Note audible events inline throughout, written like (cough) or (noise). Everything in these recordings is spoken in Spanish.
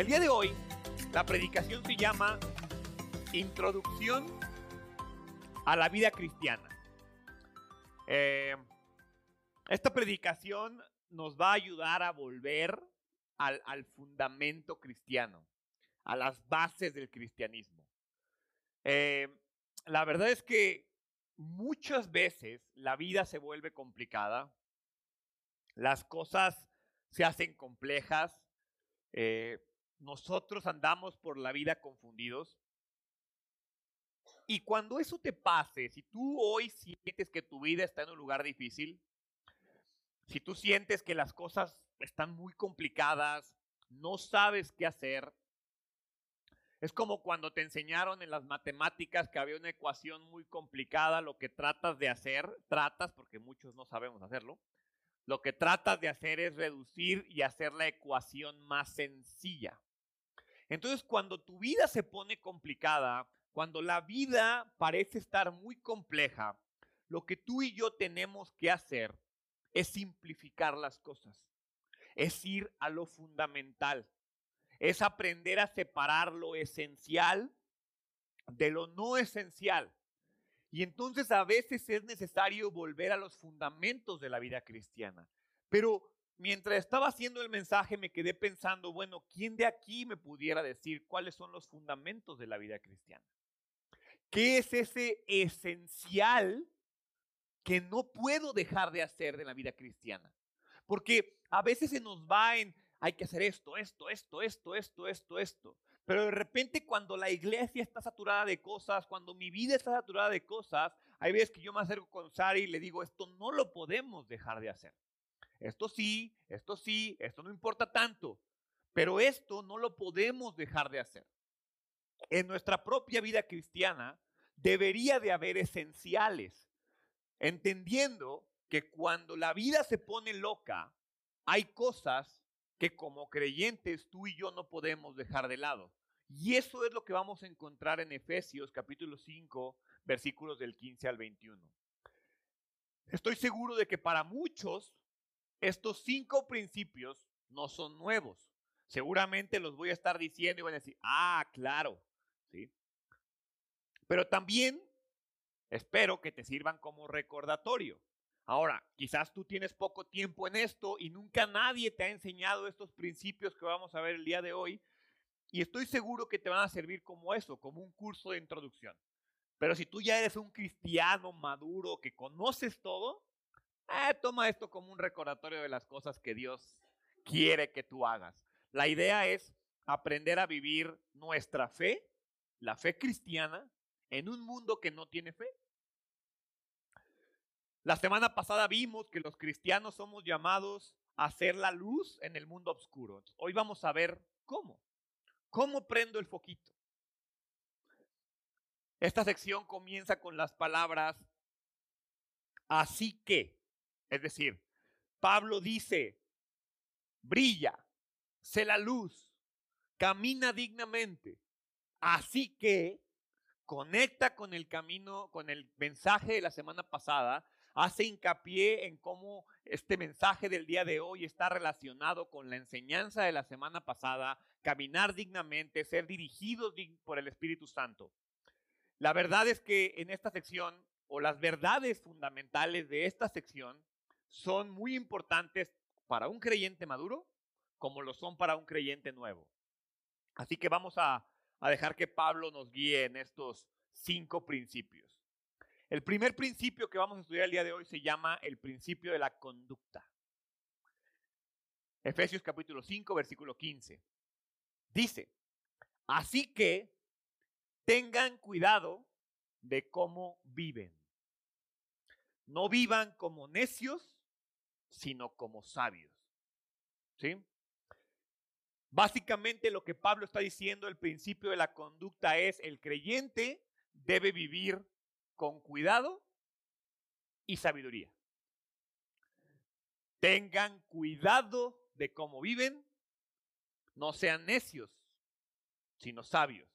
El día de hoy, la predicación se llama Introducción a la vida cristiana. Eh, esta predicación nos va a ayudar a volver al, fundamento cristiano, a las bases del cristianismo. Eh, la verdad es que muchas veces la vida se vuelve complicada, las cosas se hacen complejas, eh, nosotros andamos por la vida confundidos. Y cuando eso te pase, si tú hoy sientes que tu vida está en un lugar difícil, si tú sientes que las cosas están muy complicadas, no sabes qué hacer, es como cuando te enseñaron en las matemáticas que había una ecuación muy complicada, lo que tratas de hacer, tratas, porque muchos no sabemos hacerlo, lo que tratas de hacer es reducir y hacer la ecuación más sencilla. Entonces, cuando tu vida se pone complicada, cuando la vida parece estar muy compleja, lo que tú y yo tenemos que hacer es simplificar las cosas, es ir a lo fundamental, es aprender a separar lo esencial de lo no esencial. Y entonces a veces es necesario volver a los fundamentos de la vida cristiana. Pero mientras estaba haciendo el mensaje me quedé pensando, bueno, ¿quién de aquí me pudiera decir cuáles son los fundamentos de la vida cristiana? ¿Qué es ese esencial que no puedo dejar de hacer de la vida cristiana? Porque a veces se nos va en, hay que hacer esto, esto, esto, esto, esto, esto, esto. Pero de repente cuando la iglesia está saturada de cosas, cuando mi vida está saturada de cosas, hay veces que yo me acerco con Sari y le digo, esto no lo podemos dejar de hacer. Esto sí, esto sí, esto no importa tanto, pero esto no lo podemos dejar de hacer. En nuestra propia vida cristiana debería de haber esenciales, entendiendo que cuando la vida se pone loca, hay cosas que como creyentes tú y yo no podemos dejar de lado. Y eso es lo que vamos a encontrar en Efesios capítulo 5, versículos del 15 al 21. Estoy seguro de que para muchos estos cinco principios no son nuevos. Seguramente los voy a estar diciendo y van a decir, ah, claro, ¿sí? Pero también espero que te sirvan como recordatorio. Ahora, quizás tú tienes poco tiempo en esto y nunca nadie te ha enseñado estos principios que vamos a ver el día de hoy. Y estoy seguro que te van a servir como eso, como un curso de introducción. Pero si tú ya eres un cristiano maduro que conoces todo, eh, toma esto como un recordatorio de las cosas que Dios quiere que tú hagas. La idea es aprender a vivir nuestra fe, la fe cristiana, en un mundo que no tiene fe. La semana pasada vimos que los cristianos somos llamados a ser la luz en el mundo oscuro. Hoy vamos a ver cómo. ¿Cómo prendo el foquito? Esta sección comienza con las palabras así que. Es decir, Pablo dice, brilla, sé la luz, camina dignamente. Así que conecta con el camino, con el mensaje de la semana pasada, hace hincapié en cómo este mensaje del día de hoy está relacionado con la enseñanza de la semana pasada, caminar dignamente, ser dirigidos por el Espíritu Santo. La verdad es que en esta sección, o las verdades fundamentales de esta sección, son muy importantes para un creyente maduro como lo son para un creyente nuevo. Así que vamos a, dejar que Pablo nos guíe en estos cinco principios. El primer principio que vamos a estudiar el día de hoy se llama el principio de la conducta. Efesios capítulo 5, versículo 15. Dice, así que tengan cuidado de cómo viven. No vivan como necios, sino como sabios. ¿Sí? Básicamente lo que Pablo está diciendo, el principio de la conducta es el creyente debe vivir con cuidado y sabiduría. Tengan cuidado de cómo viven, no sean necios, sino sabios.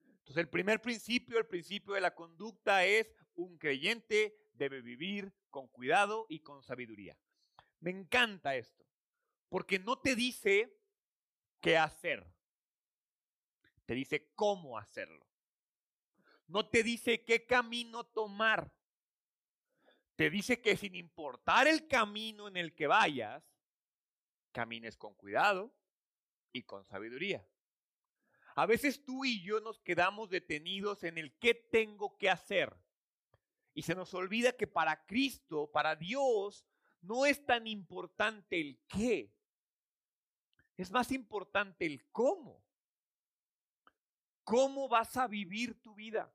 Entonces el primer principio, el principio de la conducta es un creyente debe vivir con cuidado y con sabiduría. Me encanta esto, porque no te dice qué hacer, te dice cómo hacerlo. No te dice qué camino tomar. Te dice que sin importar el camino en el que vayas, camines con cuidado y con sabiduría. A veces tú y yo nos quedamos detenidos en el qué tengo que hacer. Y se nos olvida que para Cristo, para Dios, no es tan importante el qué. Es más importante el cómo. ¿Cómo vas a vivir tu vida?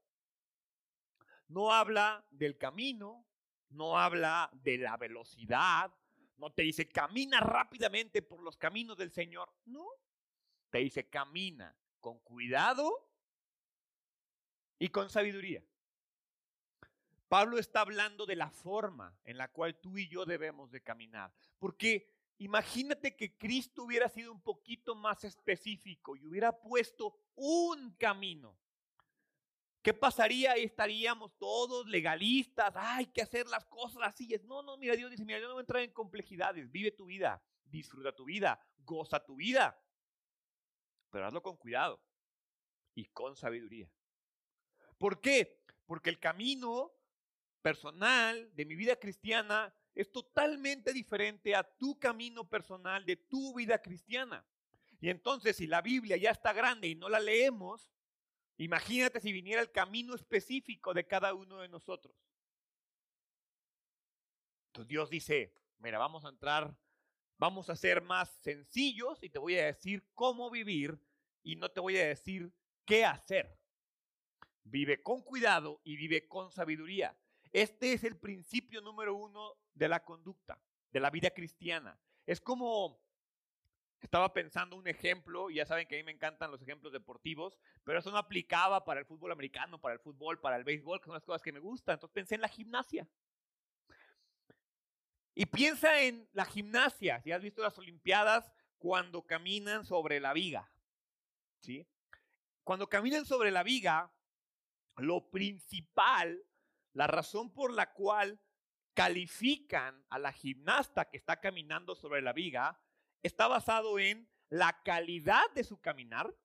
No habla del camino, no habla de la velocidad, no te dice camina rápidamente por los caminos del Señor, no. Te dice camina con cuidado y con sabiduría. Pablo está hablando de la forma en la cual tú y yo debemos de caminar, porque imagínate que Cristo hubiera sido un poquito más específico y hubiera puesto un camino ¿Qué pasaría? Estaríamos todos legalistas, hay que hacer las cosas así. No, no, mira, Dios dice, mira, yo no voy a entrar en complejidades, vive tu vida, disfruta tu vida, goza tu vida, pero hazlo con cuidado y con sabiduría. ¿Por qué? Porque el camino personal de mi vida cristiana es totalmente diferente a tu camino personal de tu vida cristiana. Y entonces, si la Biblia ya está grande y no la leemos, Imagínate si viniera el camino específico de cada uno de nosotros. Entonces Dios dice, mira, vamos a entrar, vamos a ser más sencillos y te voy a decir cómo vivir y no te voy a decir qué hacer. Vive con cuidado y vive con sabiduría. Este es el principio número uno de la conducta, de la vida cristiana. Es como estaba pensando un ejemplo, y ya saben que a mí me encantan los ejemplos deportivos, pero eso no aplicaba para el fútbol americano, para el fútbol, para el béisbol, que son las cosas que me gustan. Entonces pensé en la gimnasia. Y piensa en la gimnasia, si has visto las Olimpiadas, cuando caminan sobre la viga. ¿Sí? Cuando caminan sobre la viga, lo principal, la razón por la cual califican a la gimnasta que está caminando sobre la viga, está basado en la calidad de su caminar,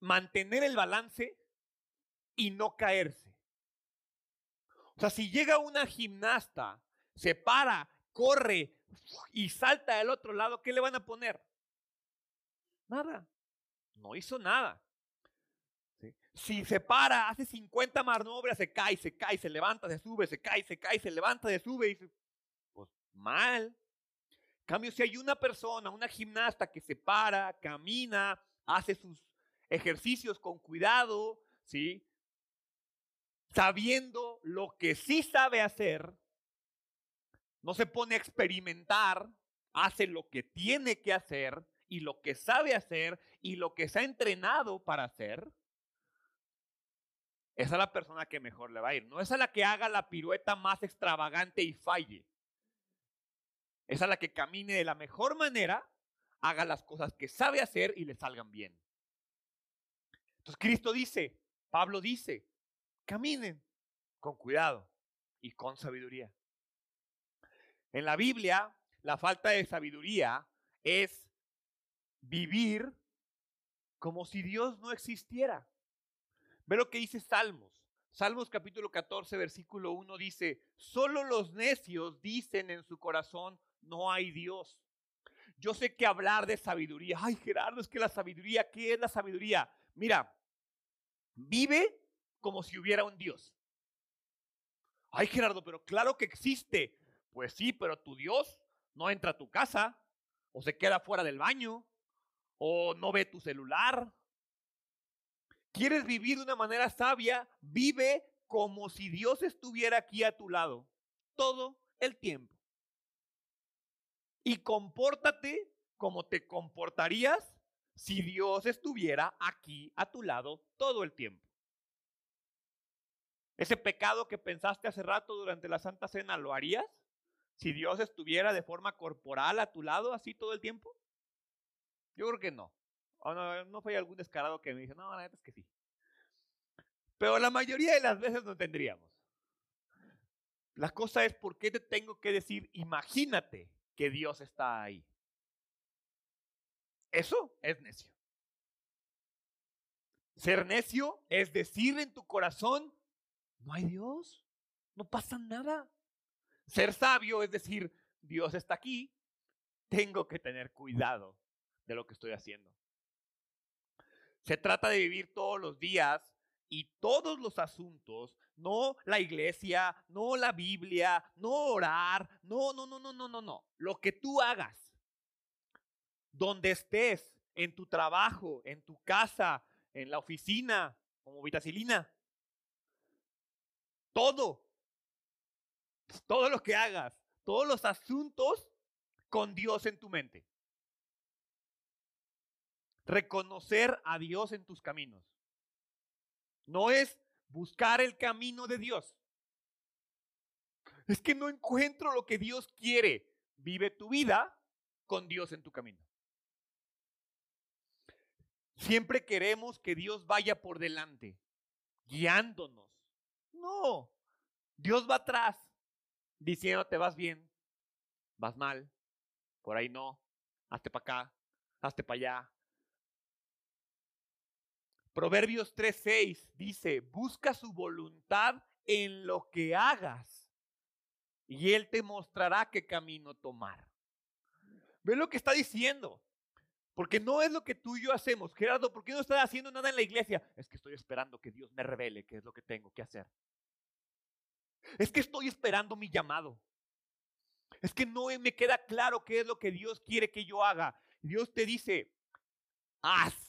mantener el balance y no caerse. O sea, si llega una gimnasta, se para, corre y salta del otro lado, ¿qué le van a poner? Nada. No hizo nada. Si se para, hace 50 maniobras, se cae, se cae, se levanta, se sube, se cae, se cae, se levanta, se sube y pues mal cambio, si hay una persona, una gimnasta que se para, camina, hace sus ejercicios con cuidado, ¿sí? Sabiendo lo que sí sabe hacer, no se pone a experimentar, hace lo que tiene que hacer y lo que sabe hacer y lo que se ha entrenado para hacer, es la persona que mejor le va a ir. No es a la que haga la pirueta más extravagante y falle. Es a la que camine de la mejor manera, haga las cosas que sabe hacer y le salgan bien. Entonces Cristo dice, Pablo dice, caminen con cuidado y con sabiduría. En la Biblia, la falta de sabiduría es vivir como si Dios no existiera. Ve lo que dice Salmos. Salmos capítulo 14, versículo 1 dice, solo los necios dicen en su corazón, no hay Dios. Yo sé que hablar de sabiduría, ay Gerardo, es que la sabiduría, ¿qué es la sabiduría? Mira, vive como si hubiera un Dios. Ay Gerardo, pero claro que existe. Pues sí, pero tu Dios no entra a tu casa, o se queda fuera del baño, o no ve tu celular. ¿Quieres vivir de una manera sabia? Vive como si Dios estuviera aquí a tu lado todo el tiempo y compórtate como te comportarías si Dios estuviera aquí a tu lado todo el tiempo. Ese pecado que pensaste hace rato durante la Santa Cena, ¿lo harías? Si Dios estuviera de forma corporal a tu lado así todo el tiempo? Yo creo que no. No, no fue algún descarado que me dice, no, la neta es que sí. Pero la mayoría de las veces no tendríamos. La cosa es, ¿por qué te tengo que decir, imagínate que Dios está ahí. Eso es necio. Ser necio es decir en tu corazón, no hay Dios, no pasa nada. Ser sabio es decir, Dios está aquí, tengo que tener cuidado de lo que estoy haciendo. Se trata de vivir todos los días y todos los asuntos, no la iglesia, no la Biblia, no orar, no, no, no, no, no, no, no. Lo que tú hagas, donde estés, en tu trabajo, en tu casa, en la oficina, como vitacilina. Todo, todo lo que hagas, todos los asuntos con Dios en tu mente. Reconocer a Dios en tus caminos. No es buscar el camino de Dios. Es que no encuentro lo que Dios quiere. Vive tu vida con Dios en tu camino. Siempre queremos que Dios vaya por delante, guiándonos. No, Dios va atrás, diciéndote vas bien, vas mal, por ahí no, hazte para acá, hazte para allá. Proverbios 3:6 dice, busca su voluntad en lo que hagas y Él te mostrará qué camino tomar. Ve lo que está diciendo. Porque no es lo que tú y yo hacemos. Gerardo, ¿por qué no estás haciendo nada en la iglesia? Es que estoy esperando que Dios me revele qué es lo que tengo que hacer. Es que estoy esperando mi llamado. Es que no me queda claro qué es lo que Dios quiere que yo haga. Dios te dice, haz.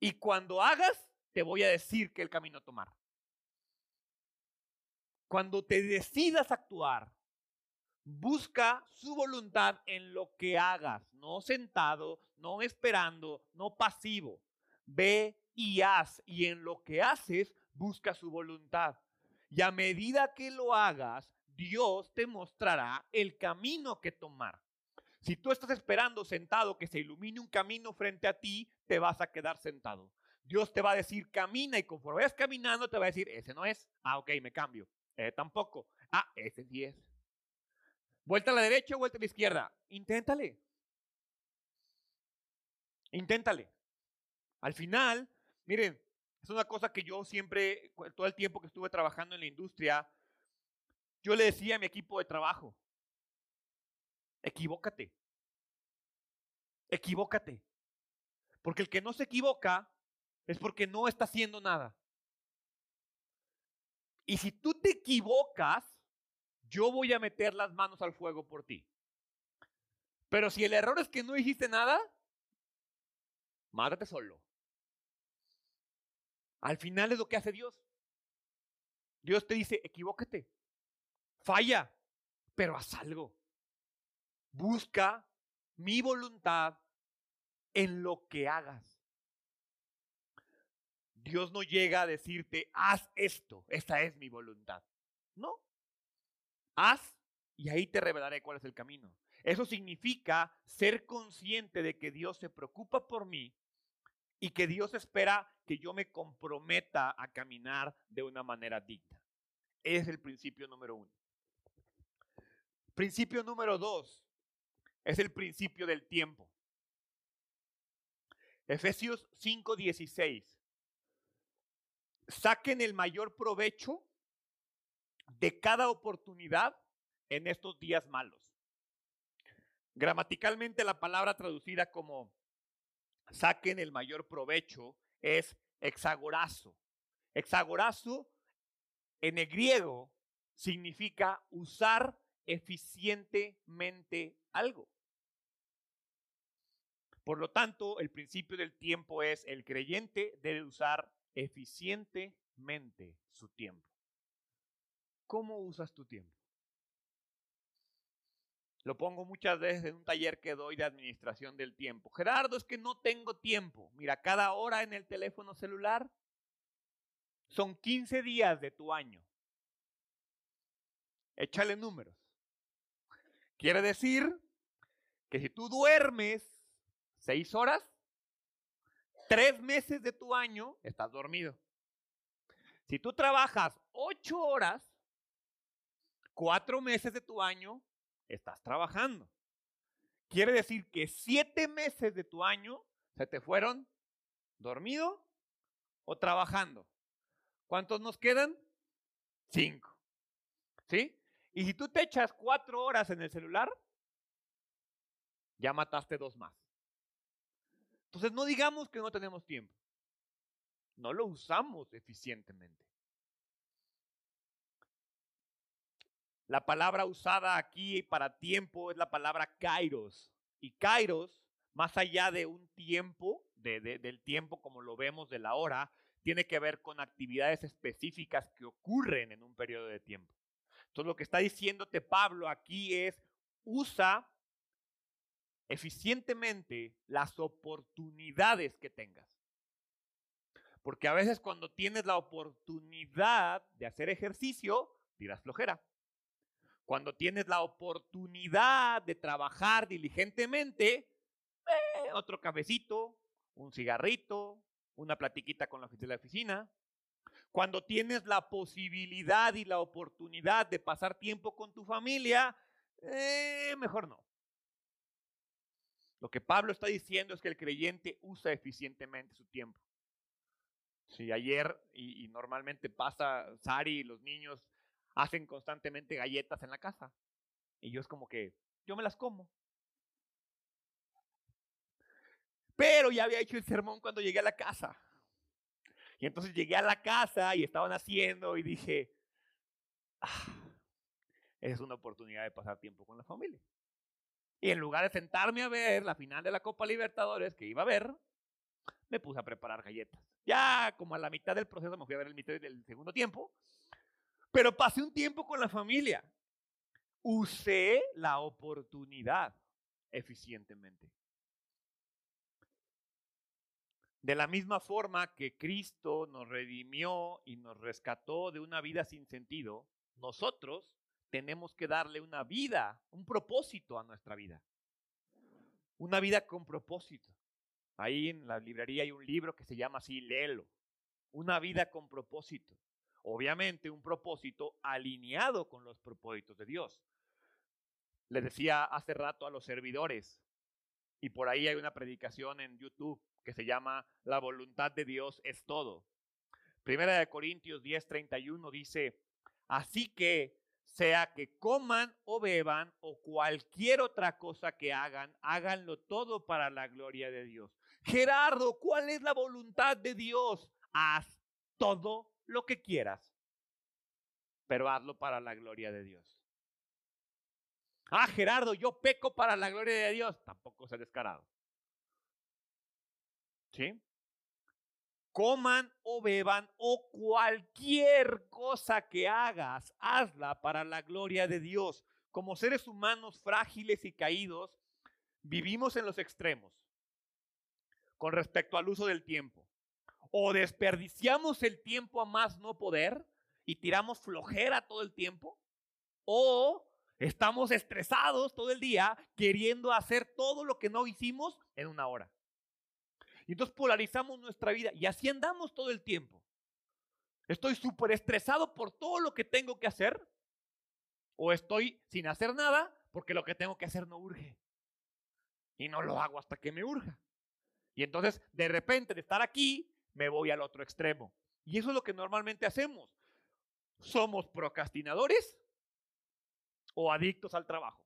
Y cuando hagas, te voy a decir qué el camino a tomar. Cuando te decidas actuar, Busca su voluntad en lo que hagas, no sentado, no esperando, no pasivo. Ve y haz, y en lo que haces, busca su voluntad. Y a medida que lo hagas, Dios te mostrará el camino que tomar. Si tú estás esperando sentado que se ilumine un camino frente a ti, te vas a quedar sentado. Dios te va a decir camina y conforme vayas caminando te va a decir, ese no es. Ah, ok, me cambio. Eh, tampoco. Ah, ese sí es. Vuelta a la derecha, vuelta a la izquierda. Inténtale. Inténtale. Al final, miren, es una cosa que yo siempre, todo el tiempo que estuve trabajando en la industria, yo le decía a mi equipo de trabajo, equivócate. Equivócate. Porque el que no se equivoca es porque no está haciendo nada. Y si tú te equivocas, yo voy a meter las manos al fuego por ti. Pero si el error es que no hiciste nada, mátate solo. Al final es lo que hace Dios. Dios te dice, equivócate, falla, pero haz algo. Busca mi voluntad en lo que hagas. Dios no llega a decirte, haz esto, esta es mi voluntad. No, Haz y ahí te revelaré cuál es el camino. Eso significa ser consciente de que Dios se preocupa por mí y que Dios espera que yo me comprometa a caminar de una manera digna. Es el principio número uno. Principio número dos es el principio del tiempo. Efesios 5:16. Saquen el mayor provecho de cada oportunidad en estos días malos. Gramaticalmente la palabra traducida como saquen el mayor provecho es hexagorazo. Hexagorazo en el griego significa usar eficientemente algo. Por lo tanto, el principio del tiempo es el creyente debe usar eficientemente su tiempo. ¿Cómo usas tu tiempo? Lo pongo muchas veces en un taller que doy de administración del tiempo. Gerardo, es que no tengo tiempo. Mira, cada hora en el teléfono celular son 15 días de tu año. Échale números. Quiere decir que si tú duermes 6 horas, tres meses de tu año estás dormido. Si tú trabajas 8 horas, cuatro meses de tu año estás trabajando. Quiere decir que siete meses de tu año se te fueron dormido o trabajando. ¿Cuántos nos quedan? Cinco. ¿Sí? Y si tú te echas cuatro horas en el celular, ya mataste dos más. Entonces no digamos que no tenemos tiempo. No lo usamos eficientemente. La palabra usada aquí para tiempo es la palabra kairos. Y kairos, más allá de un tiempo, del tiempo como lo vemos de la hora, tiene que ver con actividades específicas que ocurren en un periodo de tiempo. Entonces lo que está diciéndote Pablo aquí es, usa eficientemente las oportunidades que tengas. Porque a veces cuando tienes la oportunidad de hacer ejercicio, tiras flojera. Cuando tienes la oportunidad de trabajar diligentemente, eh, otro cafecito, un cigarrito, una platiquita con la de la oficina. Cuando tienes la posibilidad y la oportunidad de pasar tiempo con tu familia, eh, mejor no. Lo que Pablo está diciendo es que el creyente usa eficientemente su tiempo. Si ayer, y, y normalmente pasa, Sari y los niños hacen constantemente galletas en la casa. Y yo es como que, yo me las como. Pero ya había hecho el sermón cuando llegué a la casa. Y entonces llegué a la casa y estaban haciendo y dije, ah, es una oportunidad de pasar tiempo con la familia. Y en lugar de sentarme a ver la final de la Copa Libertadores que iba a ver, me puse a preparar galletas. Ya como a la mitad del proceso me fui a ver el mitad del segundo tiempo pero pasé un tiempo con la familia. Usé la oportunidad eficientemente. De la misma forma que Cristo nos redimió y nos rescató de una vida sin sentido, nosotros tenemos que darle una vida, un propósito a nuestra vida. Una vida con propósito. Ahí en la librería hay un libro que se llama así, léelo. Una vida con propósito. Obviamente un propósito alineado con los propósitos de Dios. Le decía hace rato a los servidores, y por ahí hay una predicación en YouTube que se llama La voluntad de Dios es todo. Primera de Corintios 10:31 dice, así que sea que coman o beban o cualquier otra cosa que hagan, háganlo todo para la gloria de Dios. Gerardo, ¿cuál es la voluntad de Dios? Haz todo lo que quieras, pero hazlo para la gloria de Dios. Ah, Gerardo, yo peco para la gloria de Dios. Tampoco se descarado. ¿Sí? Coman o beban o cualquier cosa que hagas, hazla para la gloria de Dios. Como seres humanos frágiles y caídos, vivimos en los extremos con respecto al uso del tiempo o desperdiciamos el tiempo a más no poder y tiramos flojera todo el tiempo, o estamos estresados todo el día queriendo hacer todo lo que no hicimos en una hora. Y entonces polarizamos nuestra vida y así andamos todo el tiempo. Estoy súper estresado por todo lo que tengo que hacer o estoy sin hacer nada porque lo que tengo que hacer no urge. Y no lo hago hasta que me urja. Y entonces, de repente, de estar aquí, me voy al otro extremo. Y eso es lo que normalmente hacemos. ¿Somos procrastinadores o adictos al trabajo?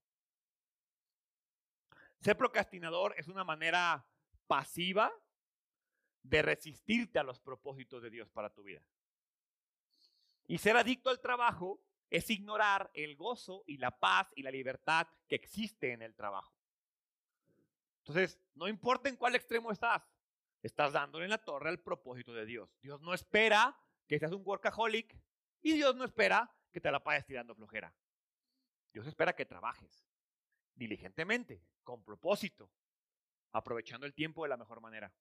Ser procrastinador es una manera pasiva de resistirte a los propósitos de Dios para tu vida. Y ser adicto al trabajo es ignorar el gozo y la paz y la libertad que existe en el trabajo. Entonces, no importa en cuál extremo estás, Estás dándole en la torre al propósito de Dios. Dios no espera que seas un workaholic y Dios no espera que te la pases tirando flojera. Dios espera que trabajes diligentemente, con propósito, aprovechando el tiempo de la mejor manera.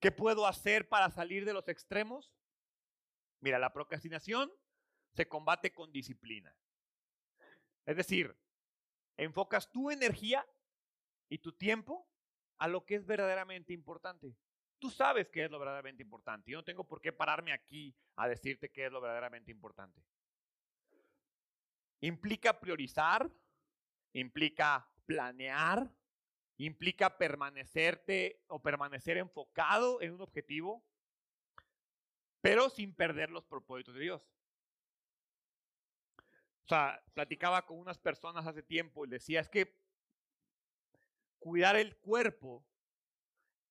¿Qué puedo hacer para salir de los extremos? Mira, la procrastinación se combate con disciplina. Es decir, enfocas tu energía y tu tiempo a lo que es verdaderamente importante. Tú sabes qué es lo verdaderamente importante. Yo no tengo por qué pararme aquí a decirte qué es lo verdaderamente importante. Implica priorizar, implica planear, implica permanecerte o permanecer enfocado en un objetivo, pero sin perder los propósitos de Dios. O sea, platicaba con unas personas hace tiempo y decía, es que cuidar el cuerpo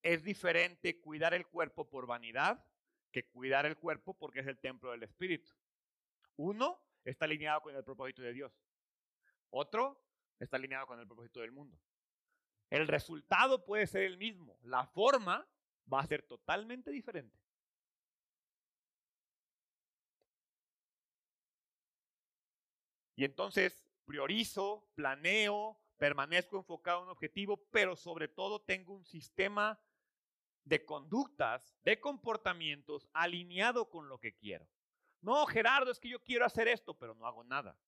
es diferente cuidar el cuerpo por vanidad que cuidar el cuerpo porque es el templo del Espíritu. Uno está alineado con el propósito de Dios. Otro está alineado con el propósito del mundo. El resultado puede ser el mismo, la forma va a ser totalmente diferente. Y entonces priorizo, planeo, permanezco enfocado en un objetivo, pero sobre todo tengo un sistema de conductas, de comportamientos alineado con lo que quiero. No, Gerardo, es que yo quiero hacer esto, pero no hago nada.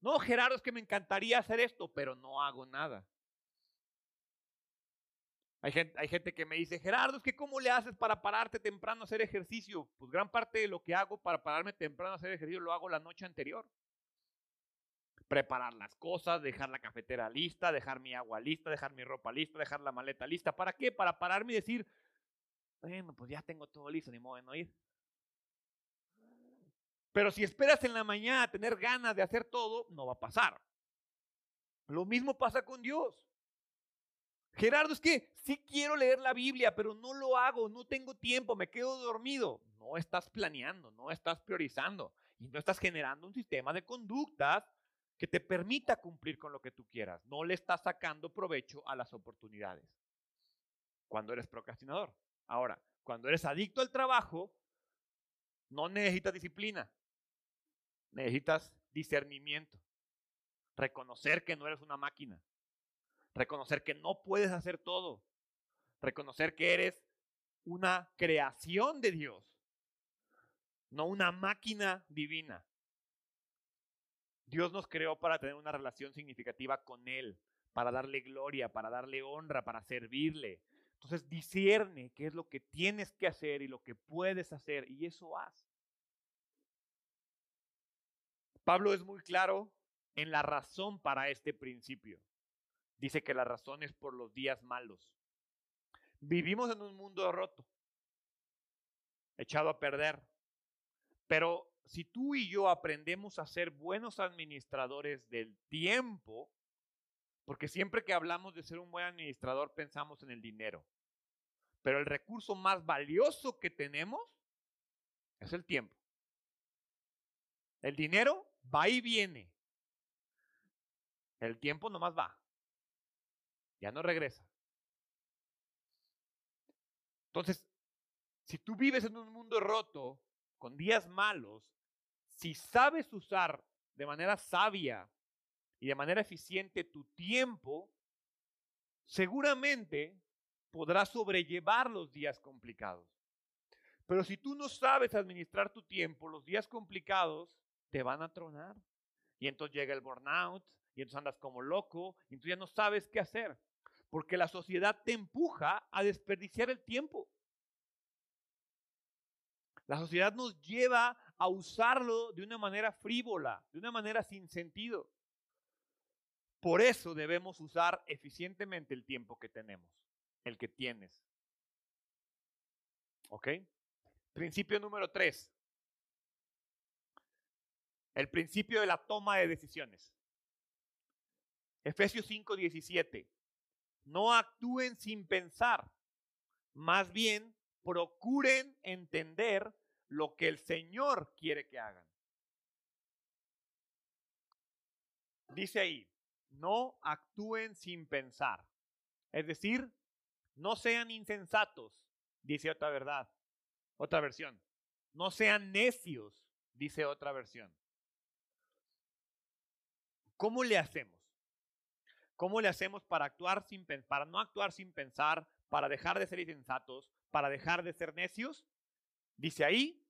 No, Gerardo, es que me encantaría hacer esto, pero no hago nada. Hay gente, que me dice, Gerardo, es que ¿cómo le haces para pararte temprano a hacer ejercicio? Pues gran parte de lo que hago para pararme temprano a hacer ejercicio lo hago la noche anterior preparar las cosas, dejar la cafetera lista, dejar mi agua lista, dejar mi ropa lista, dejar la maleta lista. ¿Para qué? Para pararme y decir, bueno, pues ya tengo todo listo, ni modo de no ir. Pero si esperas en la mañana tener ganas de hacer todo, no va a pasar. Lo mismo pasa con Dios. Gerardo, es que sí quiero leer la Biblia, pero no lo hago, no tengo tiempo, me quedo dormido. No estás planeando, no estás priorizando y no estás generando un sistema de conductas que te permita cumplir con lo que tú quieras. No le estás sacando provecho a las oportunidades cuando eres procrastinador. Ahora, cuando eres adicto al trabajo, no necesitas disciplina, necesitas discernimiento, reconocer que no eres una máquina, reconocer que no puedes hacer todo, reconocer que eres una creación de Dios, no una máquina divina. Dios nos creó para tener una relación significativa con Él, para darle gloria, para darle honra, para servirle. Entonces discierne qué es lo que tienes que hacer y lo que puedes hacer y eso haz. Pablo es muy claro en la razón para este principio. Dice que la razón es por los días malos. Vivimos en un mundo roto, echado a perder, pero si tú y yo aprendemos a ser buenos administradores del tiempo, porque siempre que hablamos de ser un buen administrador pensamos en el dinero, pero el recurso más valioso que tenemos es el tiempo. El dinero va y viene. El tiempo nomás va. Ya no regresa. Entonces, si tú vives en un mundo roto, con días malos, si sabes usar de manera sabia y de manera eficiente tu tiempo, seguramente podrás sobrellevar los días complicados. Pero si tú no sabes administrar tu tiempo, los días complicados te van a tronar. Y entonces llega el burnout, y entonces andas como loco, y tú ya no sabes qué hacer. Porque la sociedad te empuja a desperdiciar el tiempo. La sociedad nos lleva a usarlo de una manera frívola, de una manera sin sentido. Por eso debemos usar eficientemente el tiempo que tenemos, el que tienes. ¿Ok? Principio número tres. El principio de la toma de decisiones. Efesios 5:17. No actúen sin pensar, más bien procuren entender lo que el Señor quiere que hagan. Dice ahí, no actúen sin pensar. Es decir, no sean insensatos, dice otra verdad, otra versión. No sean necios, dice otra versión. ¿Cómo le hacemos? ¿Cómo le hacemos para actuar sin para no actuar sin pensar, para dejar de ser insensatos, para dejar de ser necios? Dice ahí,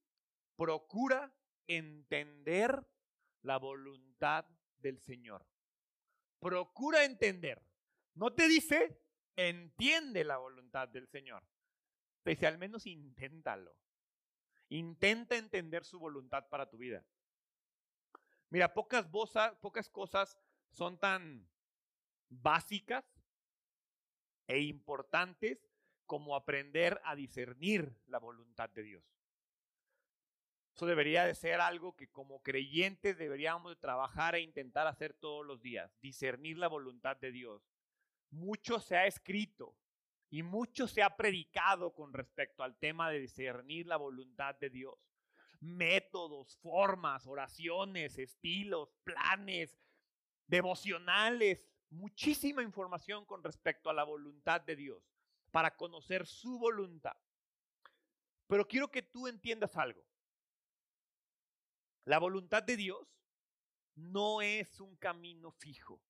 procura entender la voluntad del Señor. Procura entender. No te dice, entiende la voluntad del Señor. Te dice, al menos inténtalo. Intenta entender su voluntad para tu vida. Mira, pocas, pocas cosas son tan básicas e importantes como aprender a discernir la voluntad de Dios. Eso debería de ser algo que como creyentes deberíamos de trabajar e intentar hacer todos los días, discernir la voluntad de Dios. Mucho se ha escrito y mucho se ha predicado con respecto al tema de discernir la voluntad de Dios. Métodos, formas, oraciones, estilos, planes, devocionales, muchísima información con respecto a la voluntad de Dios, para conocer su voluntad. Pero quiero que tú entiendas algo. La voluntad de Dios no es un camino fijo.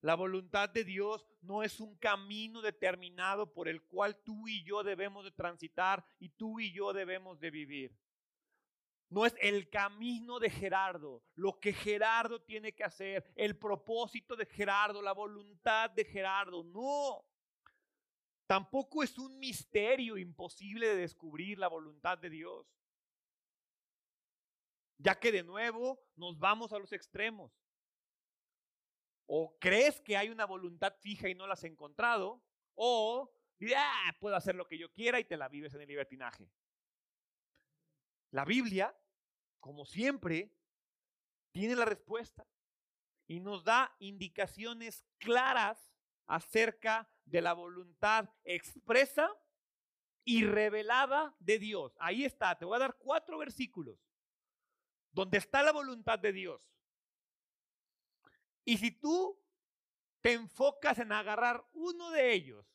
La voluntad de Dios no es un camino determinado por el cual tú y yo debemos de transitar y tú y yo debemos de vivir. No es el camino de Gerardo, lo que Gerardo tiene que hacer, el propósito de Gerardo, la voluntad de Gerardo. No. Tampoco es un misterio imposible de descubrir la voluntad de Dios. Ya que de nuevo nos vamos a los extremos. O crees que hay una voluntad fija y no la has encontrado, o ah, puedo hacer lo que yo quiera y te la vives en el libertinaje. La Biblia, como siempre, tiene la respuesta y nos da indicaciones claras acerca de la voluntad expresa y revelada de Dios. Ahí está, te voy a dar cuatro versículos donde está la voluntad de Dios. Y si tú te enfocas en agarrar uno de ellos,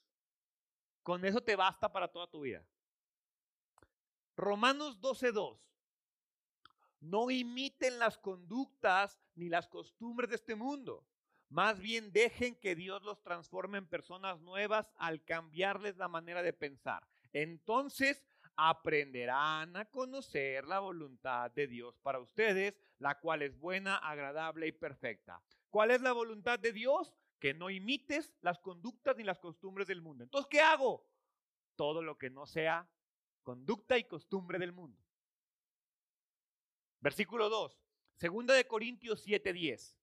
con eso te basta para toda tu vida. Romanos 12.2. No imiten las conductas ni las costumbres de este mundo. Más bien dejen que Dios los transforme en personas nuevas al cambiarles la manera de pensar. Entonces aprenderán a conocer la voluntad de Dios para ustedes, la cual es buena, agradable y perfecta. ¿Cuál es la voluntad de Dios? Que no imites las conductas ni las costumbres del mundo. Entonces, ¿qué hago? Todo lo que no sea conducta y costumbre del mundo. Versículo 2, segunda de Corintios 7:10.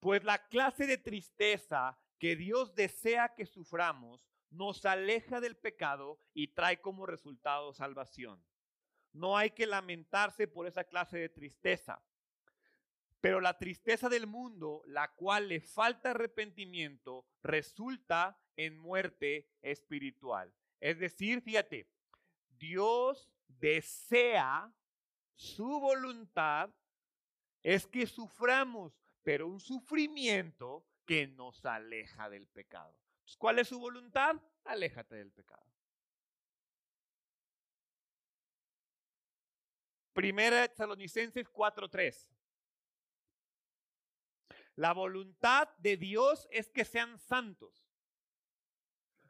Pues la clase de tristeza que Dios desea que suframos nos aleja del pecado y trae como resultado salvación. No hay que lamentarse por esa clase de tristeza. Pero la tristeza del mundo, la cual le falta arrepentimiento, resulta en muerte espiritual. Es decir, fíjate, Dios desea, su voluntad es que suframos, pero un sufrimiento que nos aleja del pecado. ¿Cuál es su voluntad? Aléjate del pecado. Primera Tesalonicenses 4:3. La voluntad de Dios es que sean santos.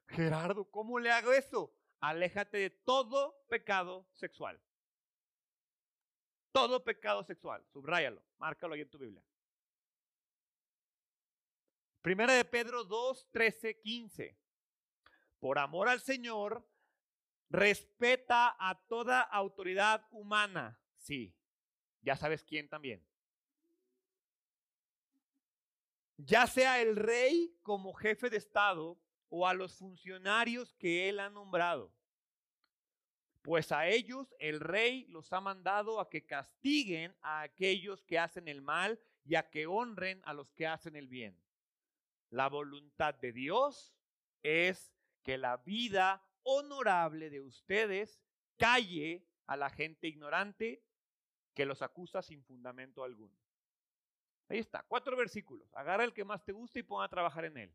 Gerardo, ¿cómo le hago eso? Aléjate de todo pecado sexual. Todo pecado sexual. Subráyalo, márcalo ahí en tu Biblia. Primera de Pedro 2, 13, 15. Por amor al Señor, respeta a toda autoridad humana. Sí, ya sabes quién también. Ya sea el rey como jefe de Estado o a los funcionarios que él ha nombrado. Pues a ellos el rey los ha mandado a que castiguen a aquellos que hacen el mal y a que honren a los que hacen el bien. La voluntad de Dios es que la vida honorable de ustedes calle a la gente ignorante que los acusa sin fundamento alguno. Ahí está, cuatro versículos. Agarra el que más te guste y ponga a trabajar en él.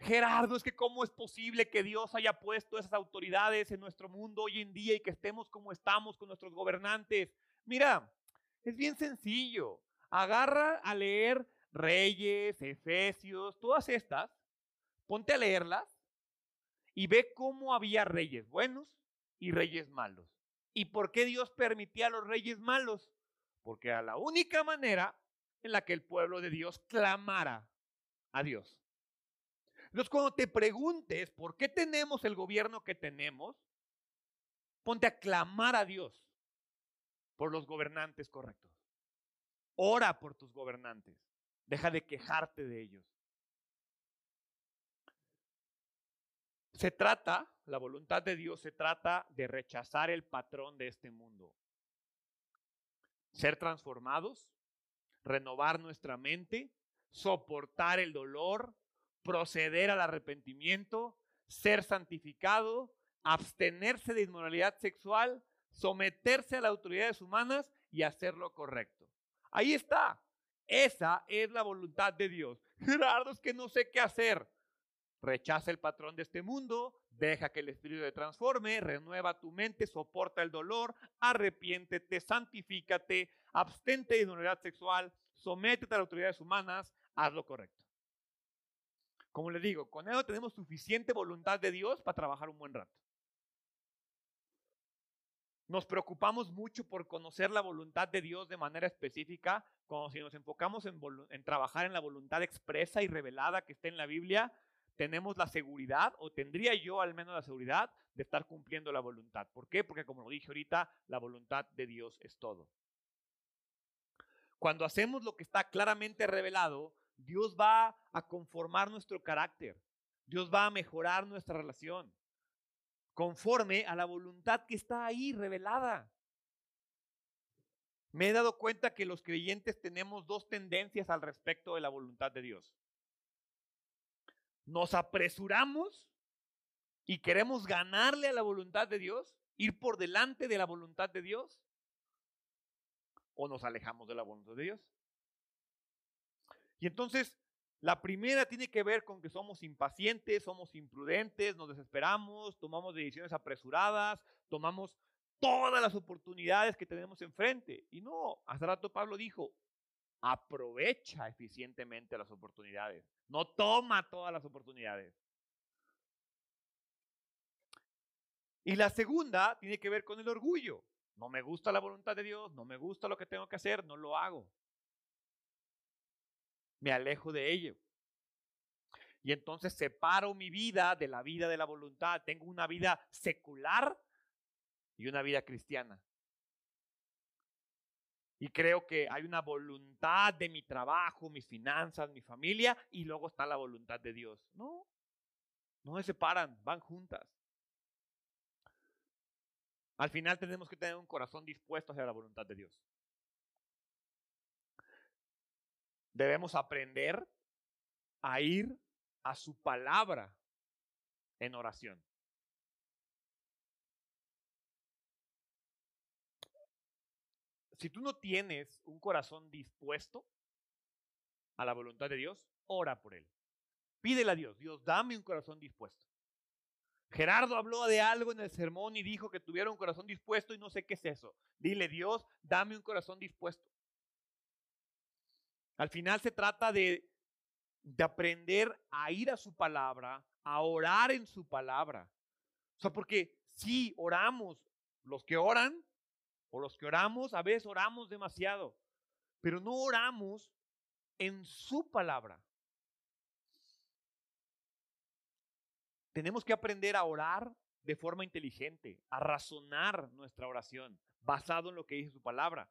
Gerardo, es que cómo es posible que Dios haya puesto esas autoridades en nuestro mundo hoy en día y que estemos como estamos con nuestros gobernantes. Mira, es bien sencillo. Agarra a leer Reyes, Efesios, todas estas, ponte a leerlas y ve cómo había reyes buenos y reyes malos. ¿Y por qué Dios permitía a los reyes malos? Porque era la única manera en la que el pueblo de Dios clamara a Dios. Entonces, cuando te preguntes por qué tenemos el gobierno que tenemos, ponte a clamar a Dios por los gobernantes correctos. Ora por tus gobernantes. Deja de quejarte de ellos. Se trata, la voluntad de Dios se trata de rechazar el patrón de este mundo. Ser transformados, renovar nuestra mente, soportar el dolor, proceder al arrepentimiento, ser santificado, abstenerse de inmoralidad sexual, someterse a las autoridades humanas y hacer lo correcto. Ahí está. Esa es la voluntad de Dios. (laughs) Gerardo, es que no sé qué hacer. Rechaza el patrón de este mundo, deja que el Espíritu te transforme, renueva tu mente, soporta el dolor, arrepiéntete, santifícate, abstente de inmoralidad sexual, sométete a las autoridades humanas, haz lo correcto. Como les digo, con eso tenemos suficiente voluntad de Dios para trabajar un buen rato. Nos preocupamos mucho por conocer la voluntad de Dios de manera específica, como si nos enfocamos en, en trabajar en la voluntad expresa y revelada que está en la Biblia, tenemos la seguridad, o tendría yo al menos la seguridad, de estar cumpliendo la voluntad. ¿Por qué? Porque como lo dije ahorita, la voluntad de Dios es todo. Cuando hacemos lo que está claramente revelado, Dios va a conformar nuestro carácter. Dios va a mejorar nuestra relación conforme a la voluntad que está ahí revelada. Me he dado cuenta que los creyentes tenemos dos tendencias al respecto de la voluntad de Dios nos apresuramos y queremos ganarle a la voluntad de Dios, ir por delante de la voluntad de Dios, o nos alejamos de la voluntad de Dios. Y entonces, la primera tiene que ver con que somos impacientes, somos imprudentes, nos desesperamos, tomamos decisiones apresuradas, tomamos todas las oportunidades que tenemos enfrente. Y no, hace rato Pablo dijo, aprovecha eficientemente las oportunidades. No toma todas las oportunidades. Y la segunda tiene que ver con el orgullo. No me gusta la voluntad de Dios, no me gusta lo que tengo que hacer, no lo hago. Me alejo de ello. Y entonces separo mi vida de la vida de la voluntad. Tengo una vida secular y una vida cristiana y creo que hay una voluntad de mi trabajo, mis finanzas, mi familia, y luego está la voluntad de Dios. No, no se separan, van juntas. Al final tenemos que tener un corazón dispuesto hacia la voluntad de Dios. Debemos aprender a ir a su palabra en oración. Si tú no tienes un corazón dispuesto a la voluntad de Dios, ora por él. Pídele a Dios, Dios, dame un corazón dispuesto. Gerardo habló de algo en el sermón y dijo que tuviera un corazón dispuesto y no sé qué es eso. Dile, Dios, dame un corazón dispuesto. Al final se trata de, de aprender a ir a su palabra, a orar en su palabra. O sea, porque si oramos, los que oran o los que oramos, a veces oramos demasiado, pero no oramos en su palabra. Tenemos que aprender a orar de forma inteligente, a razonar nuestra oración basado en lo que dice su palabra.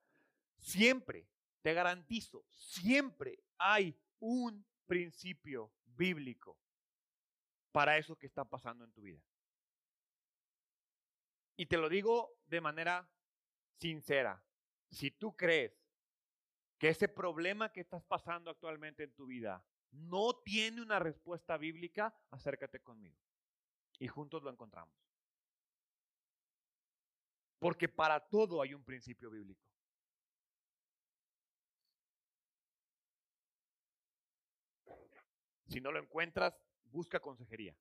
Siempre, te garantizo, siempre hay un principio bíblico para eso que está pasando en tu vida. Y te lo digo de manera sincera, si tú crees que ese problema que estás pasando actualmente en tu vida no tiene una respuesta bíblica, acércate conmigo y juntos lo encontramos. Porque para todo hay un principio bíblico. Si no lo encuentras, busca consejería.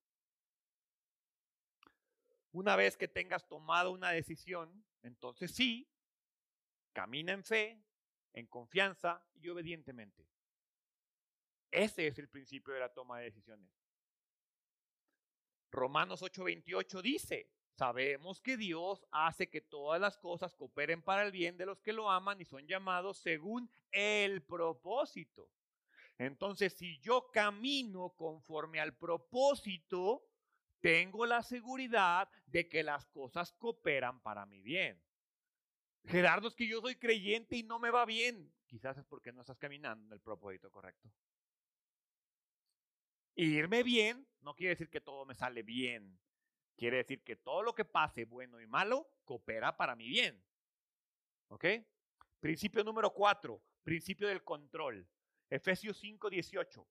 Una vez que tengas tomado una decisión, entonces sí, camina en fe, en confianza y obedientemente. Ese es el principio de la toma de decisiones. Romanos 8:28 dice, sabemos que Dios hace que todas las cosas cooperen para el bien de los que lo aman y son llamados según el propósito. Entonces, si yo camino conforme al propósito, tengo la seguridad de que las cosas cooperan para mi bien. Gerardo, es que yo soy creyente y no me va bien. Quizás es porque no estás caminando en el propósito correcto. irme bien no quiere decir que todo me sale bien. Quiere decir que todo lo que pase, bueno y malo, coopera para mi bien. ¿Ok? Principio número cuatro, principio del control. Efesios 5, 18.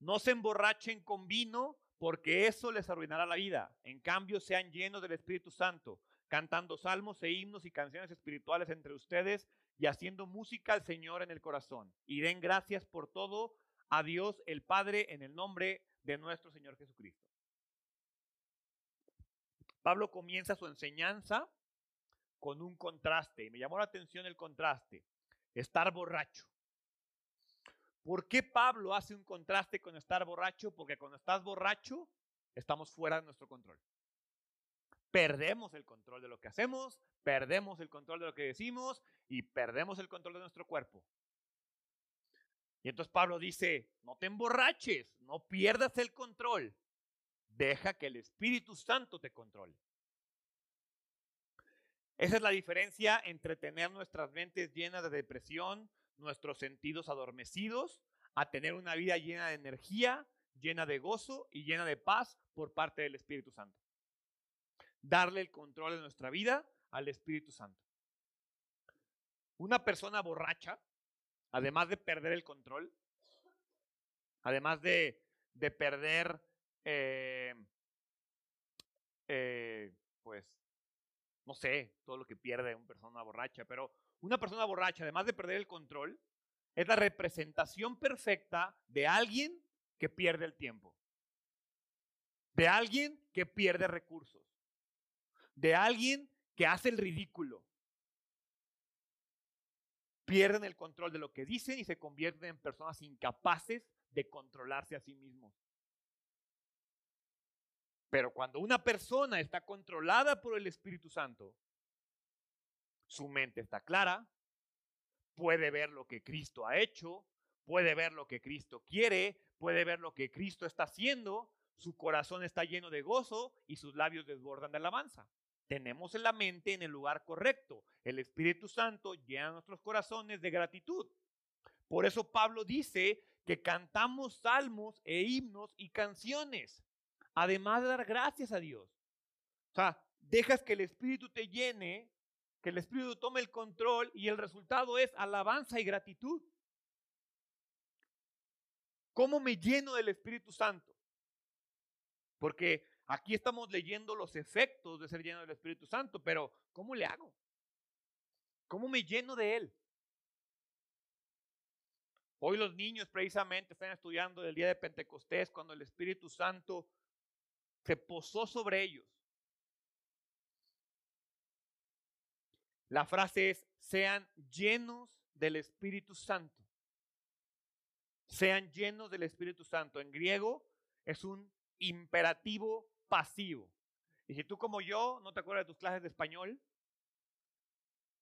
No se emborrachen con vino porque eso les arruinará la vida. En cambio, sean llenos del Espíritu Santo, cantando salmos e himnos y canciones espirituales entre ustedes y haciendo música al Señor en el corazón. Y den gracias por todo a Dios el Padre en el nombre de nuestro Señor Jesucristo. Pablo comienza su enseñanza con un contraste y me llamó la atención el contraste, estar borracho. ¿Por qué Pablo hace un contraste con estar borracho? Porque cuando estás borracho, estamos fuera de nuestro control. Perdemos el control de lo que hacemos, perdemos el control de lo que decimos y perdemos el control de nuestro cuerpo. Y entonces Pablo dice, no te emborraches, no pierdas el control, deja que el Espíritu Santo te controle. Esa es la diferencia entre tener nuestras mentes llenas de depresión, nuestros sentidos adormecidos, a tener una vida llena de energía, llena de gozo y llena de paz por parte del Espíritu Santo. Darle el control de nuestra vida al Espíritu Santo. Una persona borracha, además de perder el control, además de, de perder, eh, pues, no sé, todo lo que pierde una persona borracha, pero una persona borracha, además de perder el control, es la representación perfecta de alguien que pierde el tiempo, de alguien que pierde recursos, de alguien que hace el ridículo. Pierden el control de lo que dicen y se convierten en personas incapaces de controlarse a sí mismos. Pero cuando una persona está controlada por el Espíritu Santo, su mente está clara, puede ver lo que Cristo ha hecho, puede ver lo que Cristo quiere, puede ver lo que Cristo está haciendo, su corazón está lleno de gozo y sus labios desbordan de alabanza. Tenemos en la mente en el lugar correcto. El Espíritu Santo llena nuestros corazones de gratitud. Por eso Pablo dice que cantamos salmos e himnos y canciones, además de dar gracias a Dios. O sea, dejas que el Espíritu te llene que el Espíritu tome el control y el resultado es alabanza y gratitud. ¿Cómo me lleno del Espíritu Santo? Porque aquí estamos leyendo los efectos de ser lleno del Espíritu Santo, pero ¿cómo le hago? ¿Cómo me lleno de Él? Hoy los niños precisamente están estudiando del día de Pentecostés cuando el Espíritu Santo se posó sobre ellos. La frase es, sean llenos del Espíritu Santo. Sean llenos del Espíritu Santo. En griego es un imperativo pasivo. Y si tú como yo no te acuerdas de tus clases de español,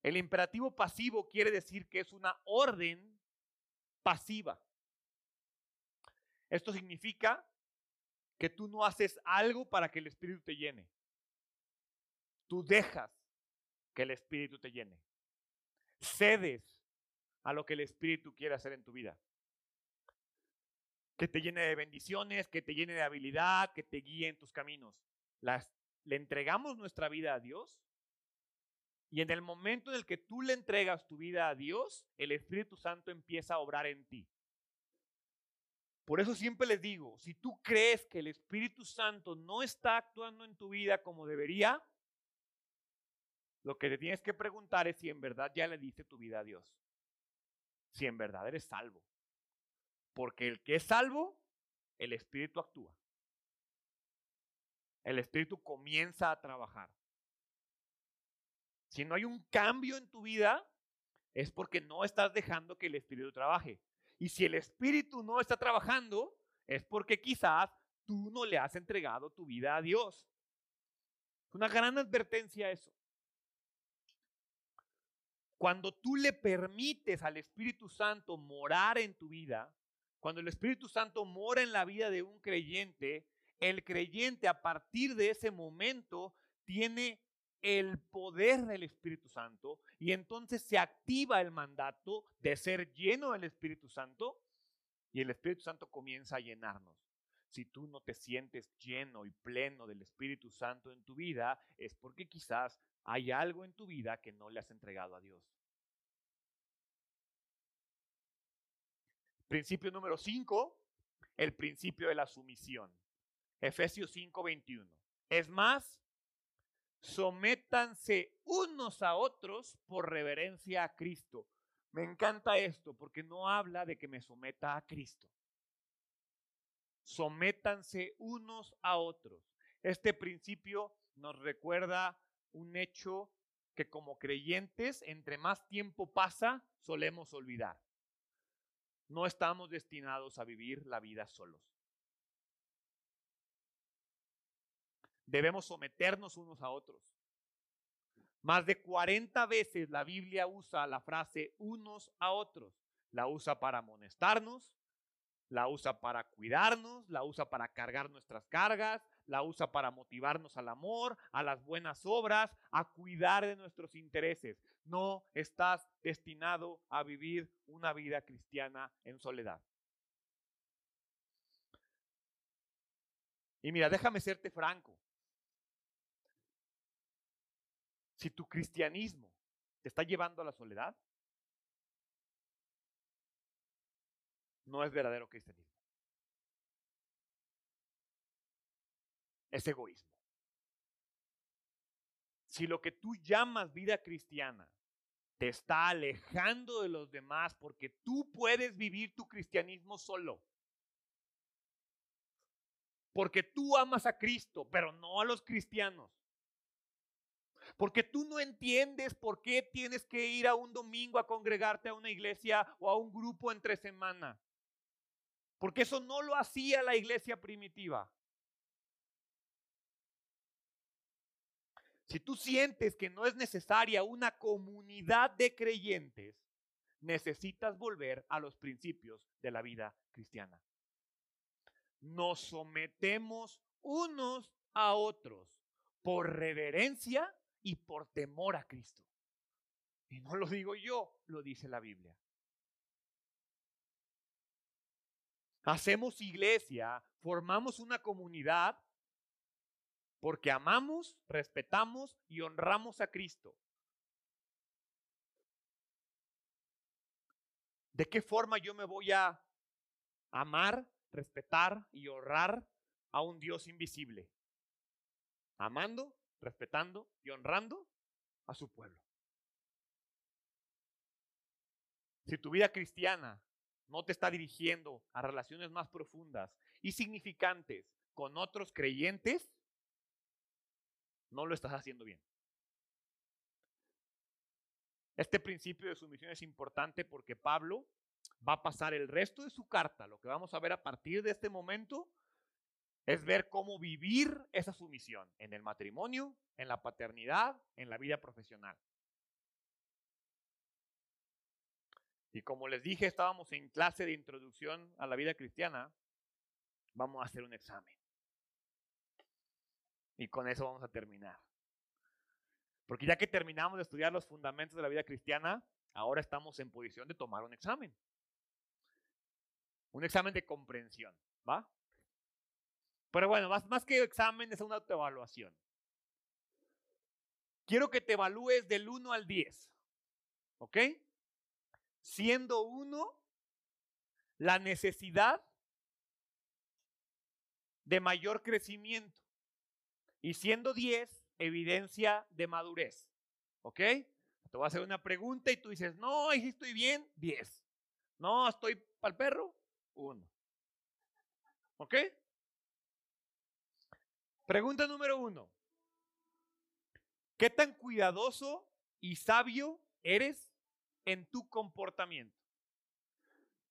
el imperativo pasivo quiere decir que es una orden pasiva. Esto significa que tú no haces algo para que el Espíritu te llene. Tú dejas que el Espíritu te llene. Cedes a lo que el Espíritu quiere hacer en tu vida. Que te llene de bendiciones, que te llene de habilidad, que te guíe en tus caminos. Las, le entregamos nuestra vida a Dios y en el momento en el que tú le entregas tu vida a Dios, el Espíritu Santo empieza a obrar en ti. Por eso siempre les digo, si tú crees que el Espíritu Santo no está actuando en tu vida como debería, lo que te tienes que preguntar es si en verdad ya le diste tu vida a Dios. Si en verdad eres salvo. Porque el que es salvo, el Espíritu actúa. El Espíritu comienza a trabajar. Si no hay un cambio en tu vida, es porque no estás dejando que el Espíritu trabaje. Y si el Espíritu no está trabajando, es porque quizás tú no le has entregado tu vida a Dios. Es una gran advertencia eso. Cuando tú le permites al Espíritu Santo morar en tu vida, cuando el Espíritu Santo mora en la vida de un creyente, el creyente a partir de ese momento tiene el poder del Espíritu Santo y entonces se activa el mandato de ser lleno del Espíritu Santo y el Espíritu Santo comienza a llenarnos. Si tú no te sientes lleno y pleno del Espíritu Santo en tu vida, es porque quizás hay algo en tu vida que no le has entregado a Dios. Principio número 5, el principio de la sumisión. Efesios 5:21. Es más, sométanse unos a otros por reverencia a Cristo. Me encanta esto porque no habla de que me someta a Cristo. Sométanse unos a otros. Este principio nos recuerda un hecho que como creyentes, entre más tiempo pasa, solemos olvidar. No estamos destinados a vivir la vida solos. Debemos someternos unos a otros. Más de 40 veces la Biblia usa la frase unos a otros. La usa para amonestarnos, la usa para cuidarnos, la usa para cargar nuestras cargas, la usa para motivarnos al amor, a las buenas obras, a cuidar de nuestros intereses. No estás destinado a vivir una vida cristiana en soledad. Y mira, déjame serte franco. Si tu cristianismo te está llevando a la soledad, no es verdadero cristianismo. Es egoísmo. Si lo que tú llamas vida cristiana te está alejando de los demás porque tú puedes vivir tu cristianismo solo, porque tú amas a Cristo, pero no a los cristianos, porque tú no entiendes por qué tienes que ir a un domingo a congregarte a una iglesia o a un grupo entre semana. Porque eso no lo hacía la iglesia primitiva. Si tú sientes que no es necesaria una comunidad de creyentes, necesitas volver a los principios de la vida cristiana. Nos sometemos unos a otros por reverencia y por temor a Cristo. Y no lo digo yo, lo dice la Biblia. Hacemos iglesia, formamos una comunidad porque amamos, respetamos y honramos a Cristo. ¿De qué forma yo me voy a amar, respetar y honrar a un Dios invisible? Amando, respetando y honrando a su pueblo. Si tu vida cristiana no te está dirigiendo a relaciones más profundas y significantes con otros creyentes, no lo estás haciendo bien. Este principio de sumisión es importante porque Pablo va a pasar el resto de su carta, lo que vamos a ver a partir de este momento, es ver cómo vivir esa sumisión en el matrimonio, en la paternidad, en la vida profesional. Y como les dije, estábamos en clase de introducción a la vida cristiana, vamos a hacer un examen. Y con eso vamos a terminar. Porque ya que terminamos de estudiar los fundamentos de la vida cristiana, ahora estamos en posición de tomar un examen. Un examen de comprensión, ¿va? Pero bueno, más, más que examen es una autoevaluación. Quiero que te evalúes del 1 al 10. ¿Ok? Siendo 1 la necesidad de mayor crecimiento. Y siendo 10, evidencia de madurez. ¿Ok? Te voy a hacer una pregunta y tú dices, no, ahí estoy bien, 10. No, estoy para el perro, 1. ¿Ok? Pregunta número uno. ¿Qué tan cuidadoso y sabio eres en tu comportamiento?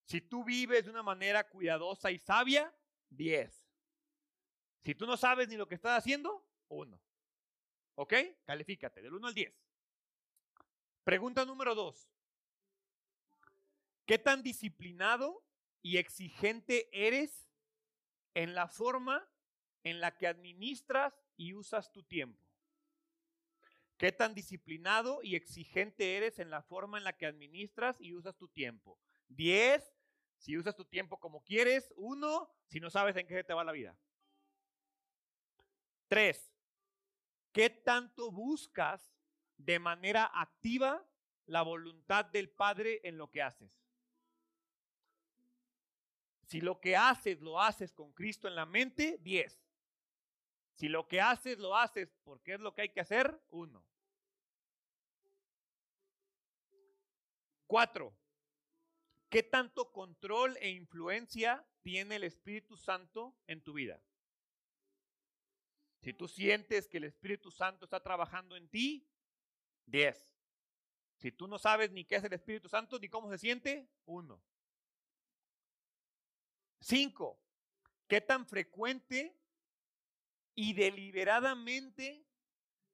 Si tú vives de una manera cuidadosa y sabia, 10. Si tú no sabes ni lo que estás haciendo, uno. ¿Ok? Califícate del 1 al 10. Pregunta número 2. ¿Qué tan disciplinado y exigente eres en la forma en la que administras y usas tu tiempo? ¿Qué tan disciplinado y exigente eres en la forma en la que administras y usas tu tiempo? 10. Si usas tu tiempo como quieres. 1. Si no sabes en qué te va la vida. 3. ¿Qué tanto buscas de manera activa la voluntad del Padre en lo que haces? Si lo que haces lo haces con Cristo en la mente, 10. Si lo que haces lo haces porque es lo que hay que hacer, 1. 4. ¿Qué tanto control e influencia tiene el Espíritu Santo en tu vida? Si tú sientes que el Espíritu Santo está trabajando en ti, 10. Si tú no sabes ni qué es el Espíritu Santo ni cómo se siente, 1. 5. ¿Qué tan frecuente y deliberadamente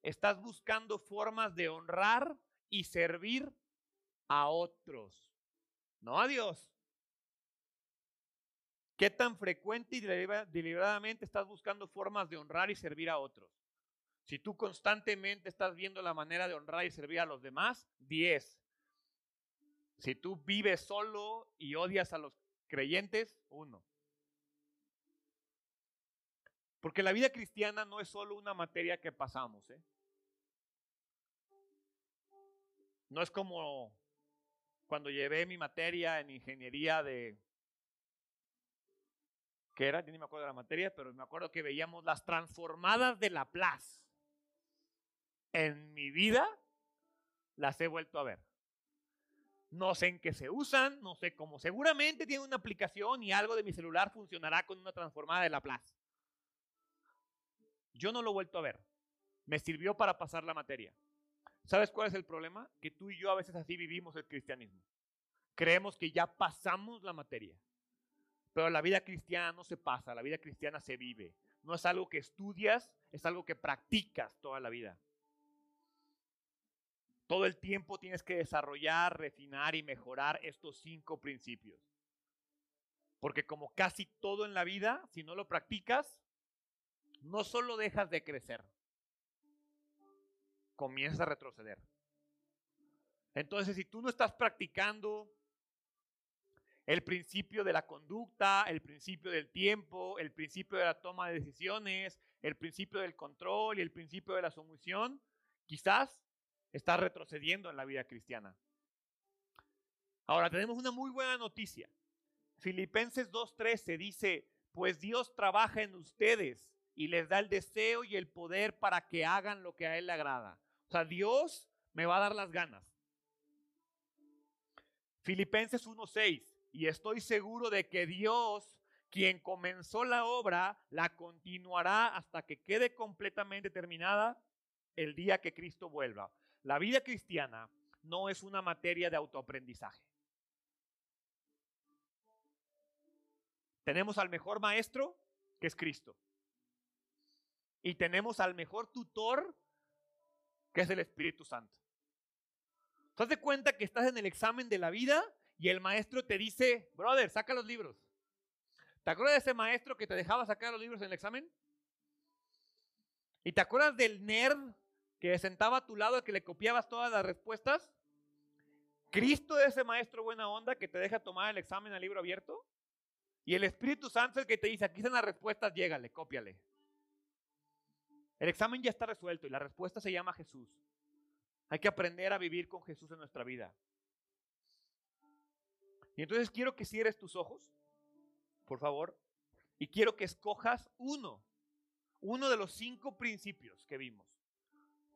estás buscando formas de honrar y servir a otros? No a Dios. ¿Qué tan frecuente y deliberadamente estás buscando formas de honrar y servir a otros? Si tú constantemente estás viendo la manera de honrar y servir a los demás, 10. Si tú vives solo y odias a los creyentes, 1. Porque la vida cristiana no es solo una materia que pasamos. ¿eh? No es como cuando llevé mi materia en ingeniería de... ¿Qué era? Yo ni me acuerdo de la materia, pero me acuerdo que veíamos las transformadas de Laplace. En mi vida las he vuelto a ver. No sé en qué se usan, no sé cómo. Seguramente tiene una aplicación y algo de mi celular funcionará con una transformada de Laplace. Yo no lo he vuelto a ver. Me sirvió para pasar la materia. ¿Sabes cuál es el problema? Que tú y yo a veces así vivimos el cristianismo. Creemos que ya pasamos la materia. Pero la vida cristiana no se pasa, la vida cristiana se vive. No es algo que estudias, es algo que practicas toda la vida. Todo el tiempo tienes que desarrollar, refinar y mejorar estos cinco principios. Porque como casi todo en la vida, si no lo practicas, no solo dejas de crecer, comienzas a retroceder. Entonces, si tú no estás practicando el principio de la conducta, el principio del tiempo, el principio de la toma de decisiones, el principio del control y el principio de la sumisión, quizás estás retrocediendo en la vida cristiana. Ahora, tenemos una muy buena noticia. Filipenses 2.13 dice, pues Dios trabaja en ustedes y les da el deseo y el poder para que hagan lo que a Él le agrada. O sea, Dios me va a dar las ganas. Filipenses 1.6, y estoy seguro de que Dios, quien comenzó la obra, la continuará hasta que quede completamente terminada el día que Cristo vuelva. La vida cristiana no es una materia de autoaprendizaje. Tenemos al mejor maestro, que es Cristo y tenemos al mejor tutor, que es el Espíritu Santo. ¿Te das cuenta que estás en el examen de la vida y el maestro te dice, brother, saca los libros? ¿Te acuerdas de ese maestro que te dejaba sacar los libros en el examen? ¿Y te acuerdas del nerd que sentaba a tu lado que le copiabas todas las respuestas? Cristo es ese maestro buena onda que te deja tomar el examen al libro abierto. Y el Espíritu Santo es el que te dice, aquí están las respuestas, llégale, cópiale. El examen ya está resuelto y la respuesta se llama Jesús. Hay que aprender a vivir con Jesús en nuestra vida. Y entonces quiero que cierres tus ojos, por favor, y quiero que escojas uno, uno de los cinco principios que vimos.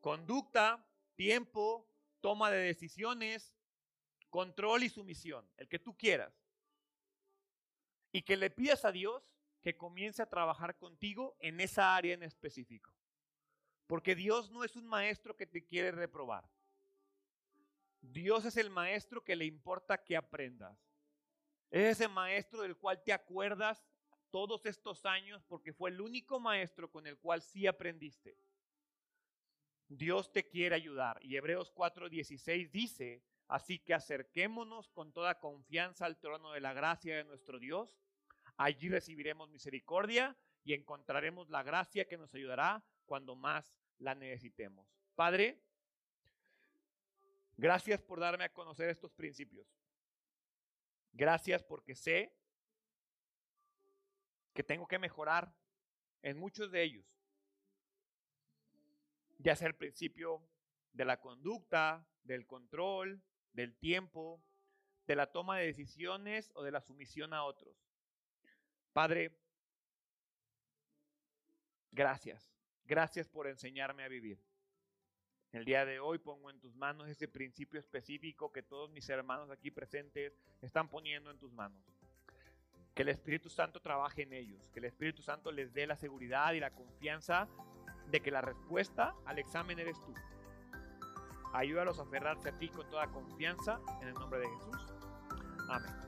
Conducta, tiempo, toma de decisiones, control y sumisión, el que tú quieras. Y que le pidas a Dios que comience a trabajar contigo en esa área en específico. Porque Dios no es un maestro que te quiere reprobar. Dios es el maestro que le importa que aprendas. Es ese maestro del cual te acuerdas todos estos años porque fue el único maestro con el cual sí aprendiste. Dios te quiere ayudar. Y Hebreos 4:16 dice, así que acerquémonos con toda confianza al trono de la gracia de nuestro Dios. Allí recibiremos misericordia y encontraremos la gracia que nos ayudará cuando más la necesitemos. Padre, Gracias por darme a conocer estos principios. Gracias porque sé que tengo que mejorar en muchos de ellos. Ya sea el principio de la conducta, del control, del tiempo, de la toma de decisiones o de la sumisión a otros. Padre, gracias. Gracias por enseñarme a vivir. El día de hoy pongo en tus manos ese principio específico que todos mis hermanos aquí presentes están poniendo en tus manos. Que el Espíritu Santo trabaje en ellos, que el Espíritu Santo les dé la seguridad y la confianza de que la respuesta al examen eres tú. Ayúdalos a aferrarse a ti con toda confianza en el nombre de Jesús. Amén.